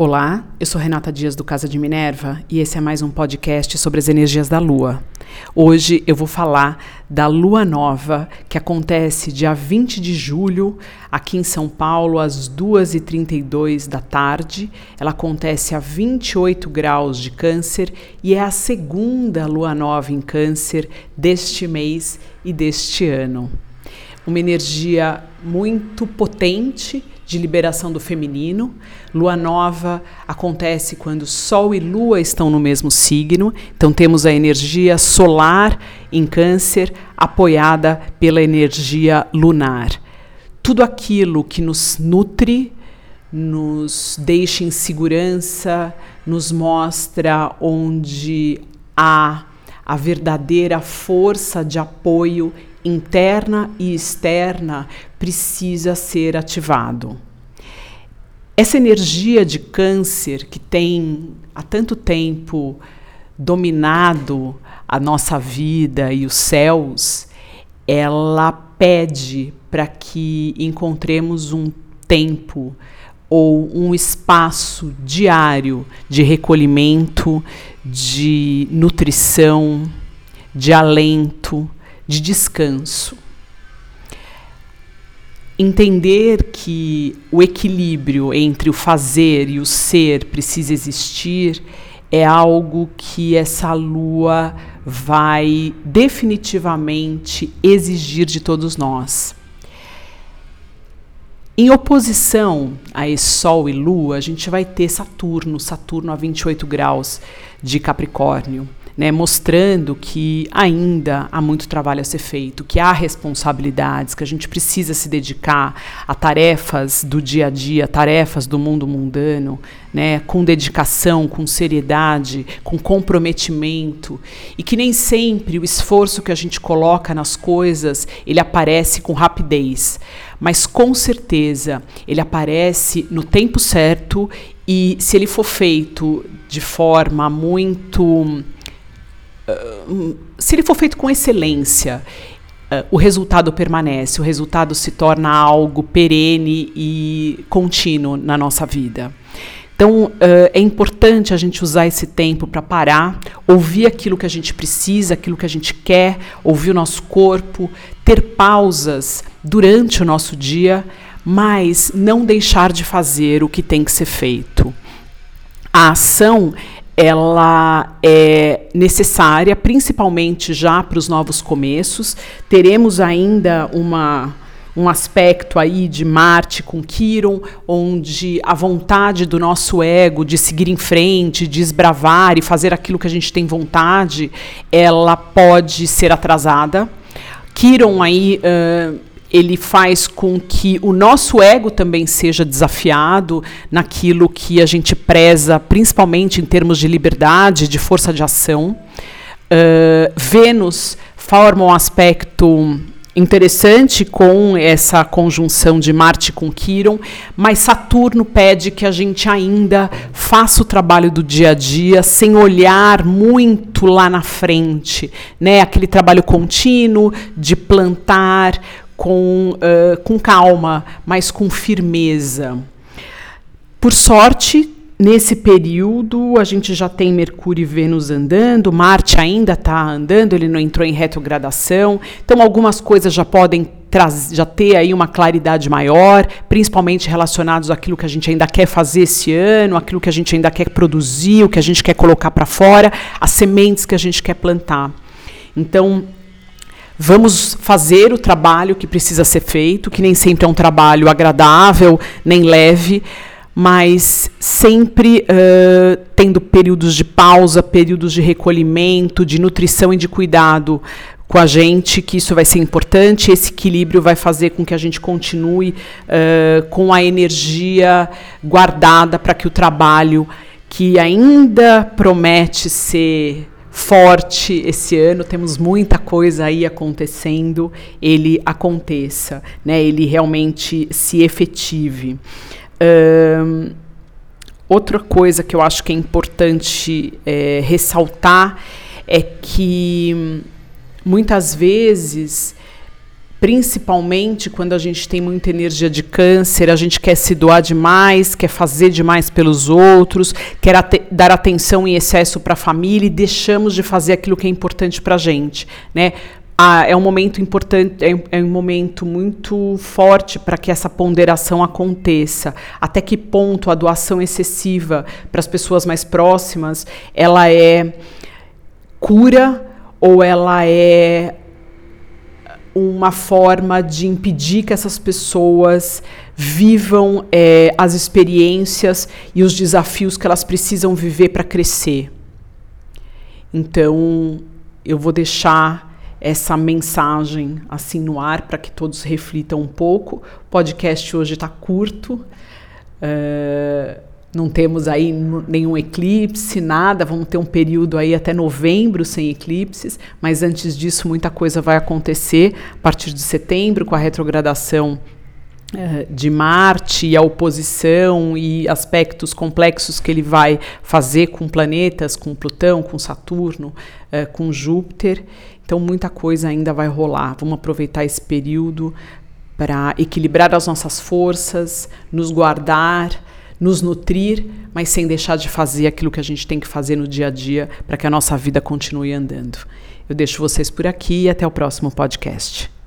Olá, eu sou Renata Dias do Casa de Minerva e esse é mais um podcast sobre as energias da Lua. Hoje eu vou falar da Lua Nova, que acontece dia 20 de julho aqui em São Paulo, às 2h32 da tarde. Ela acontece a 28 graus de Câncer e é a segunda Lua Nova em Câncer deste mês e deste ano. Uma energia muito potente de liberação do feminino. Lua nova acontece quando Sol e Lua estão no mesmo signo. Então temos a energia solar em Câncer apoiada pela energia lunar. Tudo aquilo que nos nutre, nos deixa em segurança, nos mostra onde há a verdadeira força de apoio interna e externa precisa ser ativado. Essa energia de câncer que tem há tanto tempo dominado a nossa vida e os céus, ela pede para que encontremos um tempo ou um espaço diário de recolhimento, de nutrição, de alento, de descanso. Entender que o equilíbrio entre o fazer e o ser precisa existir é algo que essa lua vai definitivamente exigir de todos nós. Em oposição a esse Sol e Lua, a gente vai ter Saturno, Saturno a 28 graus de Capricórnio né, mostrando que ainda há muito trabalho a ser feito, que há responsabilidades, que a gente precisa se dedicar a tarefas do dia a dia, tarefas do mundo mundano, né, com dedicação, com seriedade, com comprometimento, e que nem sempre o esforço que a gente coloca nas coisas ele aparece com rapidez, mas com certeza ele aparece no tempo certo e se ele for feito de forma muito se ele for feito com excelência, uh, o resultado permanece, o resultado se torna algo perene e contínuo na nossa vida. Então, uh, é importante a gente usar esse tempo para parar, ouvir aquilo que a gente precisa, aquilo que a gente quer, ouvir o nosso corpo, ter pausas durante o nosso dia, mas não deixar de fazer o que tem que ser feito. A ação ela é necessária, principalmente já para os novos começos. Teremos ainda uma, um aspecto aí de Marte com Quiron, onde a vontade do nosso ego de seguir em frente, de esbravar e fazer aquilo que a gente tem vontade, ela pode ser atrasada. Quiron aí uh, ele faz com que o nosso ego também seja desafiado naquilo que a gente preza, principalmente em termos de liberdade, de força de ação. Uh, Vênus forma um aspecto interessante com essa conjunção de Marte com Quiron, mas Saturno pede que a gente ainda faça o trabalho do dia a dia sem olhar muito lá na frente, né? Aquele trabalho contínuo de plantar com, uh, com calma, mas com firmeza. Por sorte, nesse período, a gente já tem Mercúrio e Vênus andando, Marte ainda está andando, ele não entrou em retrogradação, então algumas coisas já podem já ter aí uma claridade maior, principalmente relacionados àquilo que a gente ainda quer fazer esse ano, aquilo que a gente ainda quer produzir, o que a gente quer colocar para fora, as sementes que a gente quer plantar. Então, Vamos fazer o trabalho que precisa ser feito, que nem sempre é um trabalho agradável, nem leve, mas sempre uh, tendo períodos de pausa, períodos de recolhimento, de nutrição e de cuidado com a gente, que isso vai ser importante. Esse equilíbrio vai fazer com que a gente continue uh, com a energia guardada para que o trabalho, que ainda promete ser forte esse ano, temos muita coisa aí acontecendo, ele aconteça, né? ele realmente se efetive. Um, outra coisa que eu acho que é importante é, ressaltar é que muitas vezes principalmente quando a gente tem muita energia de câncer, a gente quer se doar demais, quer fazer demais pelos outros, quer dar atenção em excesso para a família e deixamos de fazer aquilo que é importante para a gente, né? Ah, é um momento importante, é, é um momento muito forte para que essa ponderação aconteça. Até que ponto a doação excessiva para as pessoas mais próximas, ela é cura ou ela é uma forma de impedir que essas pessoas vivam é, as experiências e os desafios que elas precisam viver para crescer. Então, eu vou deixar essa mensagem assim no ar para que todos reflitam um pouco. O podcast hoje está curto. Uh, não temos aí nenhum eclipse, nada, vamos ter um período aí até novembro sem eclipses, mas antes disso muita coisa vai acontecer a partir de setembro com a retrogradação eh, de Marte e a oposição e aspectos complexos que ele vai fazer com planetas, com Plutão, com Saturno, eh, com Júpiter. Então muita coisa ainda vai rolar. Vamos aproveitar esse período para equilibrar as nossas forças, nos guardar nos nutrir, mas sem deixar de fazer aquilo que a gente tem que fazer no dia a dia para que a nossa vida continue andando. Eu deixo vocês por aqui e até o próximo podcast.